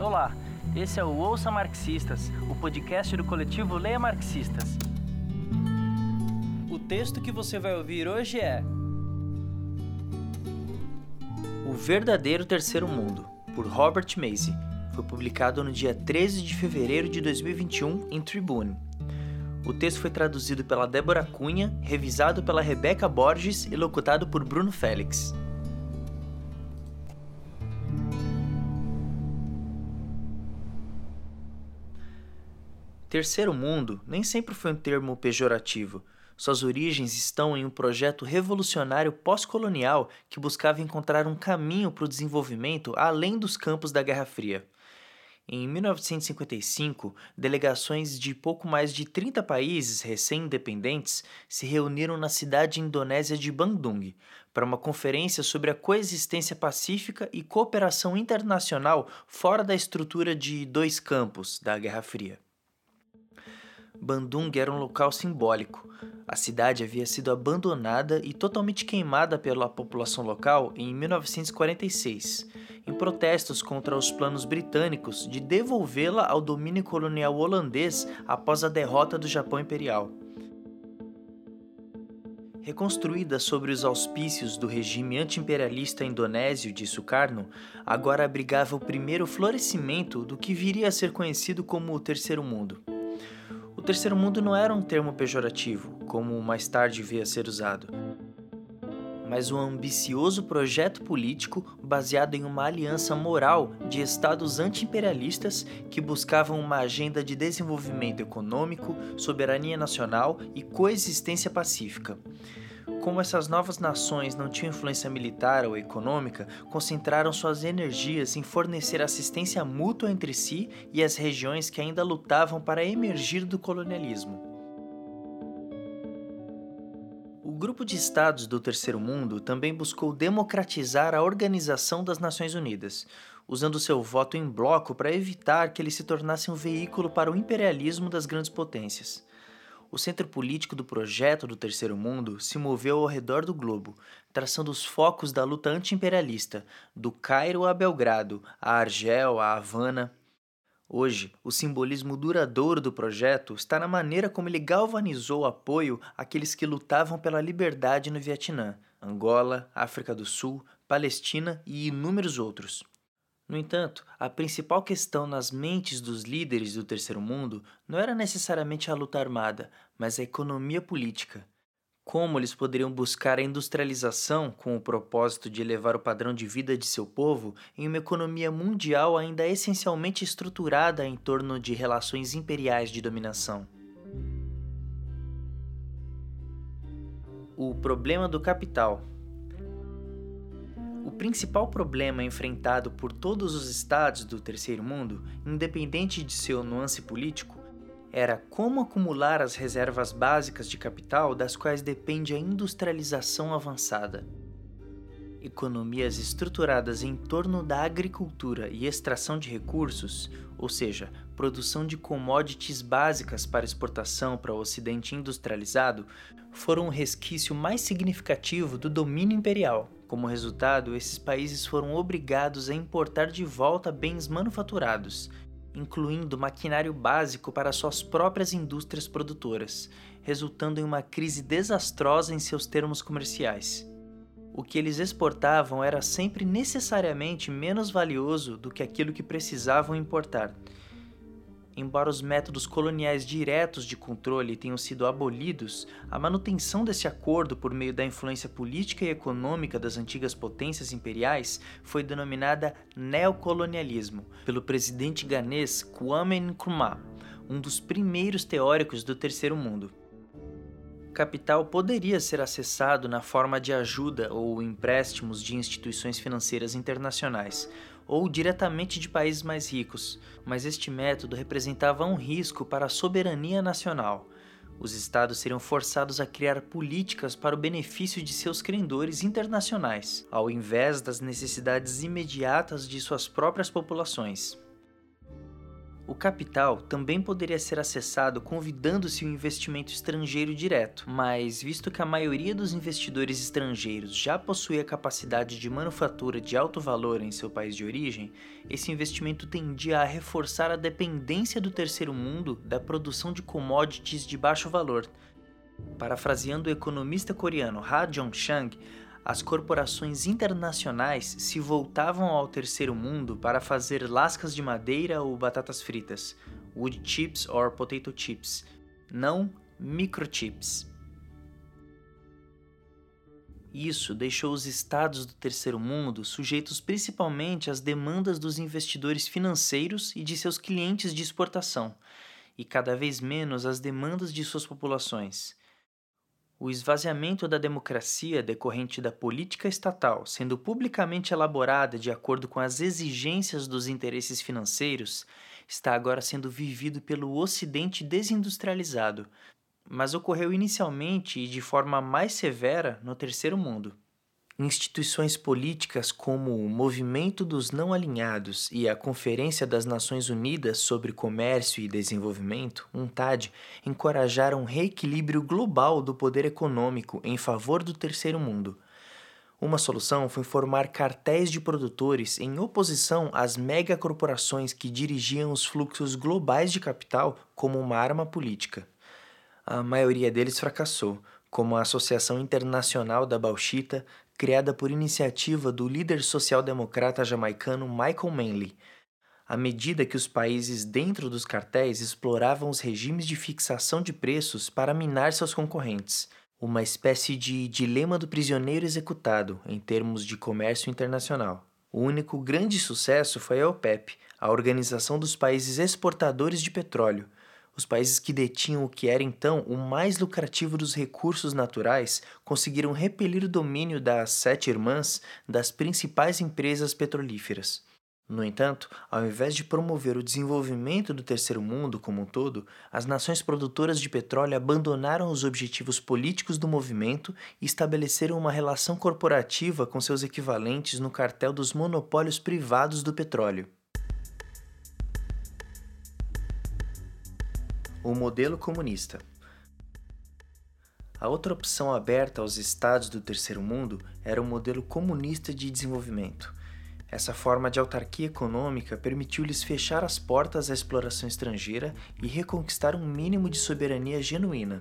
Olá, esse é o Ouça Marxistas, o podcast do coletivo Leia Marxistas. O texto que você vai ouvir hoje é O Verdadeiro Terceiro Mundo, por Robert Macy. Foi publicado no dia 13 de fevereiro de 2021 em Tribune. O texto foi traduzido pela Débora Cunha, revisado pela Rebeca Borges e locutado por Bruno Félix. Terceiro mundo nem sempre foi um termo pejorativo. Suas origens estão em um projeto revolucionário pós-colonial que buscava encontrar um caminho para o desenvolvimento além dos campos da Guerra Fria. Em 1955, delegações de pouco mais de 30 países recém-independentes se reuniram na cidade indonésia de Bandung para uma conferência sobre a coexistência pacífica e cooperação internacional fora da estrutura de dois campos da Guerra Fria. Bandung era um local simbólico. A cidade havia sido abandonada e totalmente queimada pela população local em 1946, em protestos contra os planos britânicos de devolvê-la ao domínio colonial holandês após a derrota do Japão Imperial. Reconstruída sobre os auspícios do regime anti-imperialista indonésio de Sukarno, agora abrigava o primeiro florescimento do que viria a ser conhecido como o Terceiro Mundo. O terceiro mundo não era um termo pejorativo, como mais tarde veio a ser usado, mas um ambicioso projeto político baseado em uma aliança moral de estados anti-imperialistas que buscavam uma agenda de desenvolvimento econômico, soberania nacional e coexistência pacífica. Como essas novas nações não tinham influência militar ou econômica, concentraram suas energias em fornecer assistência mútua entre si e as regiões que ainda lutavam para emergir do colonialismo. O grupo de estados do Terceiro Mundo também buscou democratizar a Organização das Nações Unidas, usando seu voto em bloco para evitar que ele se tornasse um veículo para o imperialismo das grandes potências. O centro político do projeto do Terceiro Mundo se moveu ao redor do globo, traçando os focos da luta anti-imperialista, do Cairo a Belgrado, a Argel a Havana. Hoje, o simbolismo duradouro do projeto está na maneira como ele galvanizou o apoio àqueles que lutavam pela liberdade no Vietnã, Angola, África do Sul, Palestina e inúmeros outros. No entanto, a principal questão nas mentes dos líderes do Terceiro Mundo não era necessariamente a luta armada, mas a economia política. Como eles poderiam buscar a industrialização com o propósito de elevar o padrão de vida de seu povo em uma economia mundial ainda essencialmente estruturada em torno de relações imperiais de dominação? O problema do capital o principal problema enfrentado por todos os estados do terceiro mundo, independente de seu nuance político, era como acumular as reservas básicas de capital das quais depende a industrialização avançada. Economias estruturadas em torno da agricultura e extração de recursos, ou seja, produção de commodities básicas para exportação para o Ocidente industrializado, foram o resquício mais significativo do domínio imperial. Como resultado, esses países foram obrigados a importar de volta bens manufaturados, incluindo maquinário básico para suas próprias indústrias produtoras, resultando em uma crise desastrosa em seus termos comerciais. O que eles exportavam era sempre necessariamente menos valioso do que aquilo que precisavam importar, Embora os métodos coloniais diretos de controle tenham sido abolidos, a manutenção desse acordo por meio da influência política e econômica das antigas potências imperiais foi denominada neocolonialismo pelo presidente ganês Kwame Nkrumah, um dos primeiros teóricos do Terceiro Mundo. Capital poderia ser acessado na forma de ajuda ou empréstimos de instituições financeiras internacionais, ou diretamente de países mais ricos, mas este método representava um risco para a soberania nacional. Os estados seriam forçados a criar políticas para o benefício de seus credores internacionais, ao invés das necessidades imediatas de suas próprias populações. O capital também poderia ser acessado convidando-se o um investimento estrangeiro direto, mas visto que a maioria dos investidores estrangeiros já possuía capacidade de manufatura de alto valor em seu país de origem, esse investimento tendia a reforçar a dependência do terceiro mundo da produção de commodities de baixo valor. Parafraseando o economista coreano Ha Jong-chang, as corporações internacionais se voltavam ao terceiro mundo para fazer lascas de madeira ou batatas fritas, wood chips or potato chips, não microchips. Isso deixou os estados do terceiro mundo sujeitos principalmente às demandas dos investidores financeiros e de seus clientes de exportação, e cada vez menos às demandas de suas populações. O esvaziamento da democracia decorrente da política estatal sendo publicamente elaborada de acordo com as exigências dos interesses financeiros está agora sendo vivido pelo Ocidente desindustrializado, mas ocorreu inicialmente e de forma mais severa no Terceiro Mundo. Instituições políticas como o Movimento dos Não Alinhados e a Conferência das Nações Unidas sobre Comércio e Desenvolvimento, UNTAD, encorajaram um reequilíbrio global do poder econômico em favor do terceiro mundo. Uma solução foi formar cartéis de produtores em oposição às megacorporações que dirigiam os fluxos globais de capital como uma arma política. A maioria deles fracassou, como a Associação Internacional da Bauxita, criada por iniciativa do líder social-democrata jamaicano Michael Manley, à medida que os países dentro dos cartéis exploravam os regimes de fixação de preços para minar seus concorrentes, uma espécie de dilema do prisioneiro executado em termos de comércio internacional. O único grande sucesso foi a OPEP, a Organização dos Países Exportadores de Petróleo, os países que detinham o que era então o mais lucrativo dos recursos naturais conseguiram repelir o domínio das Sete Irmãs das principais empresas petrolíferas. No entanto, ao invés de promover o desenvolvimento do terceiro mundo como um todo, as nações produtoras de petróleo abandonaram os objetivos políticos do movimento e estabeleceram uma relação corporativa com seus equivalentes no cartel dos monopólios privados do petróleo. O modelo comunista. A outra opção aberta aos estados do terceiro mundo era o modelo comunista de desenvolvimento. Essa forma de autarquia econômica permitiu-lhes fechar as portas à exploração estrangeira e reconquistar um mínimo de soberania genuína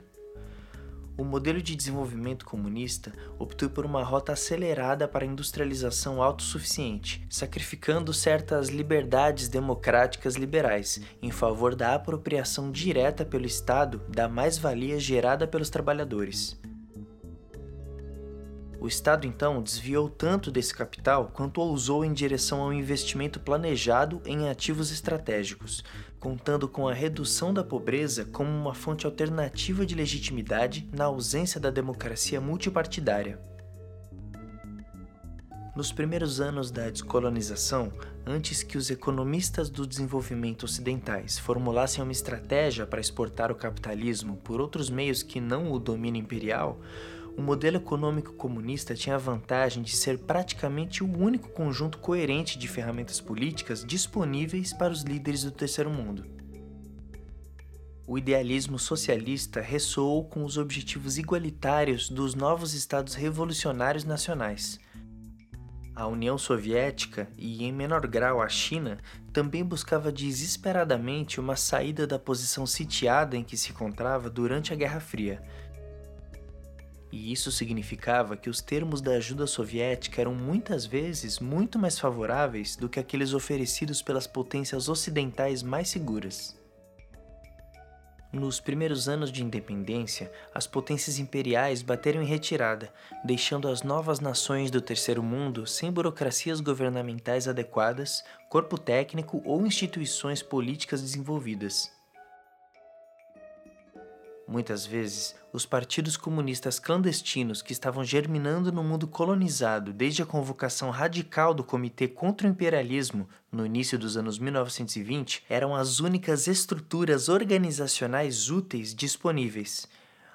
o modelo de desenvolvimento comunista optou por uma rota acelerada para a industrialização autossuficiente, sacrificando certas liberdades democráticas liberais em favor da apropriação direta pelo Estado da mais-valia gerada pelos trabalhadores. O Estado então desviou tanto desse capital quanto ousou em direção ao investimento planejado em ativos estratégicos, contando com a redução da pobreza como uma fonte alternativa de legitimidade na ausência da democracia multipartidária. Nos primeiros anos da descolonização, antes que os economistas do desenvolvimento ocidentais formulassem uma estratégia para exportar o capitalismo por outros meios que não o domínio imperial, o modelo econômico comunista tinha a vantagem de ser praticamente o único conjunto coerente de ferramentas políticas disponíveis para os líderes do terceiro mundo. O idealismo socialista ressoou com os objetivos igualitários dos novos estados revolucionários nacionais. A União Soviética e, em menor grau, a China também buscava desesperadamente uma saída da posição sitiada em que se encontrava durante a Guerra Fria e isso significava que os termos da ajuda soviética eram muitas vezes muito mais favoráveis do que aqueles oferecidos pelas potências ocidentais mais seguras. Nos primeiros anos de independência, as potências imperiais bateram em retirada, deixando as novas nações do terceiro mundo sem burocracias governamentais adequadas, corpo técnico ou instituições políticas desenvolvidas. Muitas vezes, os partidos comunistas clandestinos que estavam germinando no mundo colonizado desde a convocação radical do Comitê contra o Imperialismo no início dos anos 1920 eram as únicas estruturas organizacionais úteis disponíveis.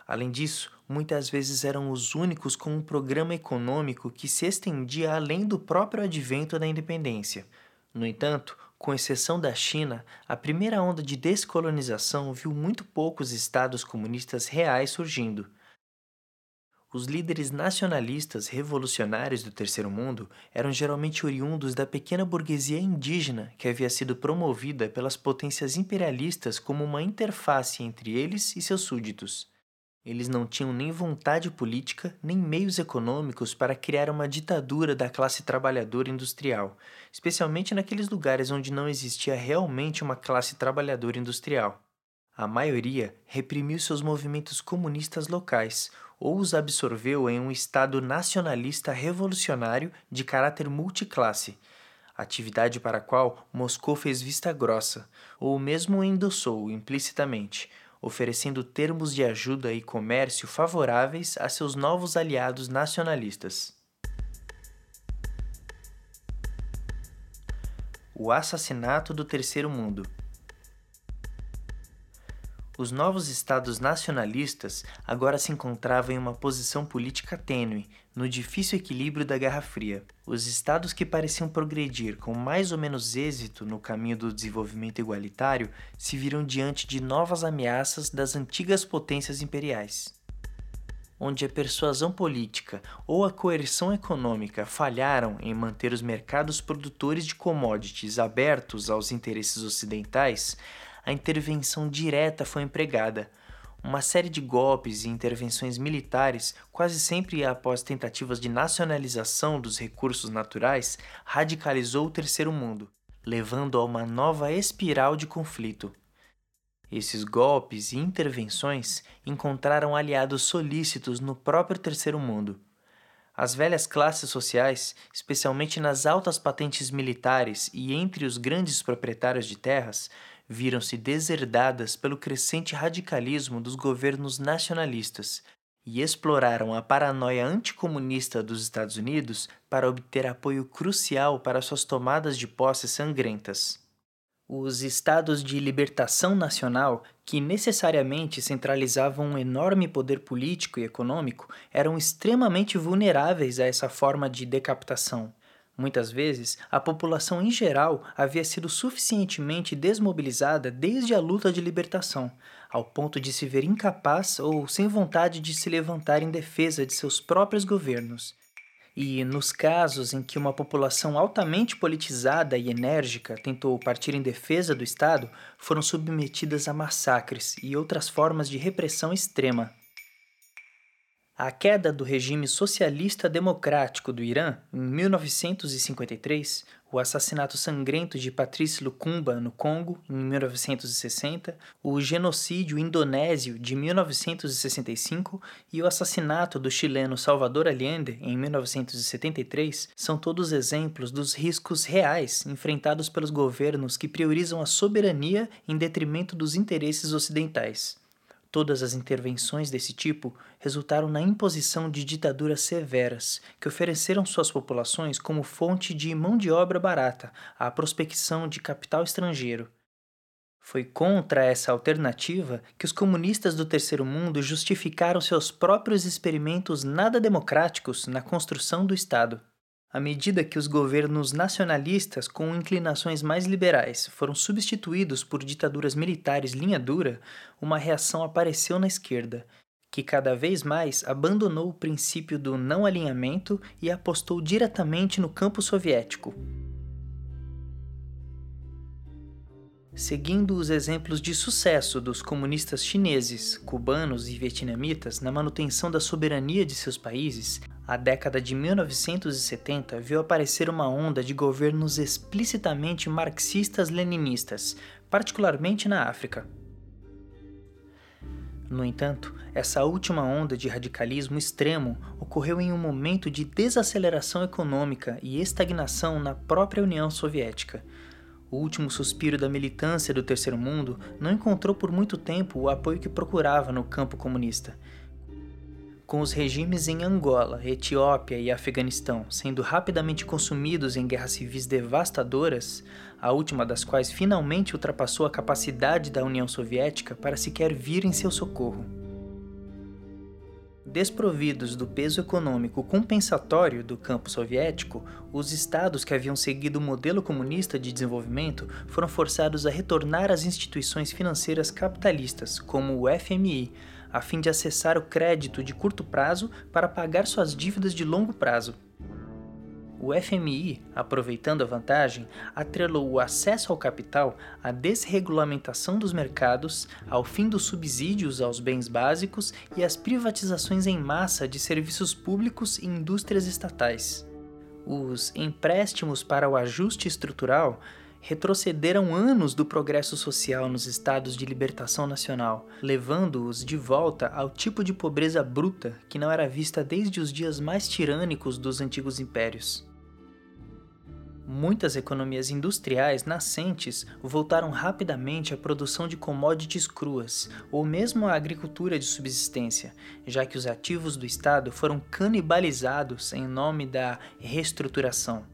Além disso, muitas vezes eram os únicos com um programa econômico que se estendia além do próprio advento da independência. No entanto, Com exceção da China, a primeira onda de descolonização viu muito poucos estados comunistas reais surgindo. Os líderes nacionalistas revolucionários do Terceiro Mundo eram geralmente oriundos da pequena burguesia indígena que havia sido promovida pelas potências imperialistas como uma interface entre eles e seus súditos. Eles não tinham nem vontade política nem meios econômicos para criar uma ditadura da classe trabalhadora industrial, especialmente naqueles lugares onde não existia realmente uma classe trabalhadora industrial. A maioria reprimiu seus movimentos comunistas locais ou os absorveu em um Estado nacionalista revolucionário de caráter multiclasse, atividade para a qual Moscou fez vista grossa, ou mesmo endossou implicitamente oferecendo termos de ajuda e comércio favoráveis a seus novos aliados nacionalistas. O assassinato do Terceiro Mundo. Os novos estados nacionalistas agora se encontravam em uma posição política tênue, no difícil equilíbrio da Guerra Fria. Os estados que pareciam progredir com mais ou menos êxito no caminho do desenvolvimento igualitário se viram diante de novas ameaças das antigas potências imperiais. Onde a persuasão política ou a coerção econômica falharam em manter os mercados produtores de commodities abertos aos interesses ocidentais, a intervenção direta foi empregada. Uma série de golpes e intervenções militares, quase sempre após tentativas de nacionalização dos recursos naturais, radicalizou o Terceiro Mundo, levando a uma nova espiral de conflito. Esses golpes e intervenções encontraram aliados solícitos no próprio Terceiro Mundo. As velhas classes sociais, especialmente nas altas patentes militares e entre os grandes proprietários de terras, viram-se deserdadas pelo crescente radicalismo dos governos nacionalistas e exploraram a paranoia anticomunista dos Estados Unidos para obter apoio crucial para suas tomadas de posse sangrentas. Os estados de libertação nacional, que necessariamente centralizavam um enorme poder político e econômico, eram extremamente vulneráveis a essa forma de decapitação Muitas vezes, a população em geral havia sido suficientemente desmobilizada desde a luta de libertação, ao ponto de se ver incapaz ou sem vontade de se levantar em defesa de seus próprios governos. E, nos casos em que uma população altamente politizada e enérgica tentou partir em defesa do Estado, foram submetidas a massacres e outras formas de repressão extrema. A queda do regime socialista democrático do Irã em 1953, o assassinato sangrento de Patrice Lumumba no Congo em 1960, o genocídio indonésio de 1965 e o assassinato do chileno Salvador Allende em 1973 são todos exemplos dos riscos reais enfrentados pelos governos que priorizam a soberania em detrimento dos interesses ocidentais. Todas as intervenções desse tipo resultaram na imposição de ditaduras severas, que ofereceram suas populações como fonte de mão de obra barata à prospecção de capital estrangeiro. Foi contra essa alternativa que os comunistas do Terceiro Mundo justificaram seus próprios experimentos nada democráticos na construção do Estado. À medida que os governos nacionalistas com inclinações mais liberais foram substituídos por ditaduras militares linha dura, uma reação apareceu na esquerda, que cada vez mais abandonou o princípio do não alinhamento e apostou diretamente no campo soviético. Seguindo os exemplos de sucesso dos comunistas chineses, cubanos e vietnamitas na manutenção da soberania de seus países, a década de 1970 viu aparecer uma onda de governos explicitamente marxistas-leninistas, particularmente na África. No entanto, essa última onda de radicalismo extremo ocorreu em um momento de desaceleração econômica e estagnação na própria União Soviética o último suspiro da militância do Terceiro Mundo não encontrou por muito tempo o apoio que procurava no campo comunista. Com os regimes em Angola, Etiópia e Afeganistão sendo rapidamente consumidos em guerras civis devastadoras, a última das quais finalmente ultrapassou a capacidade da União Soviética para sequer vir em seu socorro. Desprovidos do peso econômico compensatório do campo soviético, os estados que haviam seguido o modelo comunista de desenvolvimento foram forçados a retornar às instituições financeiras capitalistas, como o FMI, a fim de acessar o crédito de curto prazo para pagar suas dívidas de longo prazo. O FMI, aproveitando a vantagem, atrelou o acesso ao capital à desregulamentação dos mercados, ao fim dos subsídios aos bens básicos e às privatizações em massa de serviços públicos e indústrias estatais. Os empréstimos para o ajuste estrutural retrocederam anos do progresso social nos estados de libertação nacional, levando-os de volta ao tipo de pobreza bruta que não era vista desde os dias mais tirânicos dos antigos impérios. Muitas economias industriais nascentes voltaram rapidamente à produção de commodities cruas, ou mesmo à agricultura de subsistência, já que os ativos do Estado foram canibalizados em nome da reestruturação.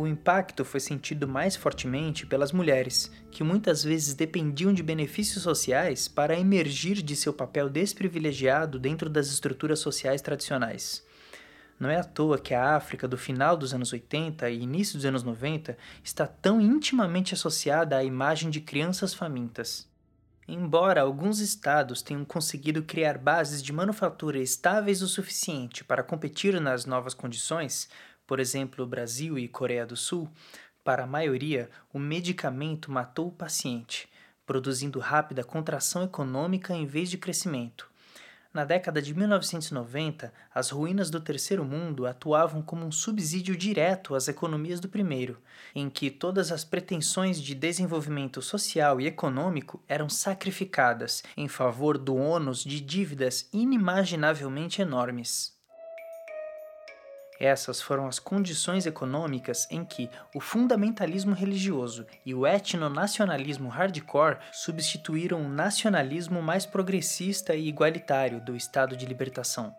O impacto foi sentido mais fortemente pelas mulheres, que muitas vezes dependiam de benefícios sociais para emergir de seu papel desprivilegiado dentro das estruturas sociais tradicionais. Não é à toa que a África do final dos anos 80 e início dos anos 90 está tão intimamente associada à imagem de crianças famintas. Embora alguns estados tenham conseguido criar bases de manufatura estáveis o suficiente para competir nas novas condições, por exemplo, Brasil e Coreia do Sul, para a maioria, o medicamento matou o paciente, produzindo rápida contração econômica em vez de crescimento, na década de 1990, as ruínas do terceiro mundo atuavam como um subsídio direto às economias do primeiro, em que todas as pretensões de desenvolvimento social e econômico eram sacrificadas em favor do ônus de dívidas inimaginavelmente enormes. Essas foram as condições econômicas em que o fundamentalismo religioso e o etnonacionalismo hardcore substituíram o nacionalismo mais progressista e igualitário do Estado de libertação.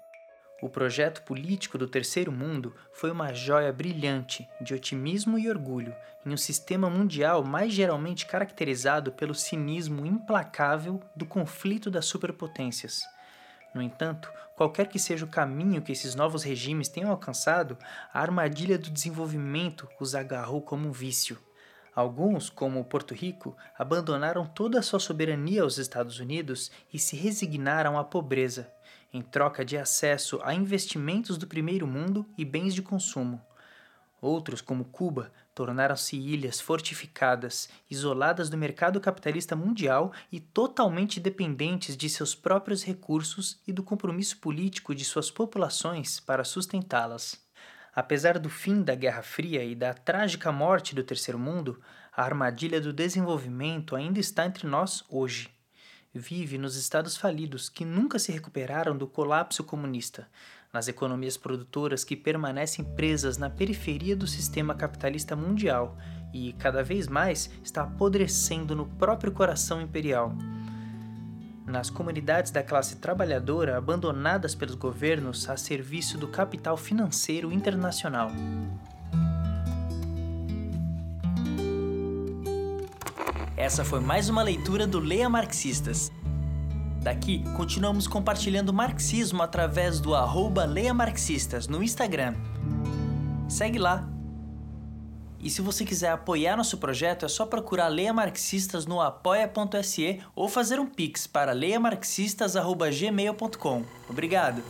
O projeto político do Terceiro Mundo foi uma joia brilhante de otimismo e orgulho em um sistema mundial mais geralmente caracterizado pelo cinismo implacável do conflito das superpotências no entanto, qualquer que seja o caminho que esses novos regimes tenham alcançado, a armadilha do desenvolvimento os agarrou como um vício. Alguns, como Porto Rico, abandonaram toda a sua soberania aos Estados Unidos e se resignaram à pobreza, em troca de acesso a investimentos do primeiro mundo e bens de consumo. Outros, como Cuba, tornaram-se ilhas fortificadas, isoladas do mercado capitalista mundial e totalmente dependentes de seus próprios recursos e do compromisso político de suas populações para sustentá-las. Apesar do fim da Guerra Fria e da trágica morte do Terceiro Mundo, a armadilha do desenvolvimento ainda está entre nós hoje. Vive nos estados falidos que nunca se recuperaram do colapso comunista, nas economias produtoras que permanecem presas na periferia do sistema capitalista mundial e, cada vez mais, está apodrecendo no próprio coração imperial. Nas comunidades da classe trabalhadora abandonadas pelos governos a serviço do capital financeiro internacional. Essa foi mais uma leitura do Leia Marxistas. Daqui, continuamos compartilhando marxismo através do arroba Leia Marxistas no Instagram. Segue lá! E se você quiser apoiar nosso projeto, é só procurar Leia Marxistas no apoia.se ou fazer um pix para leiamarxistas.gmail.com. Obrigado!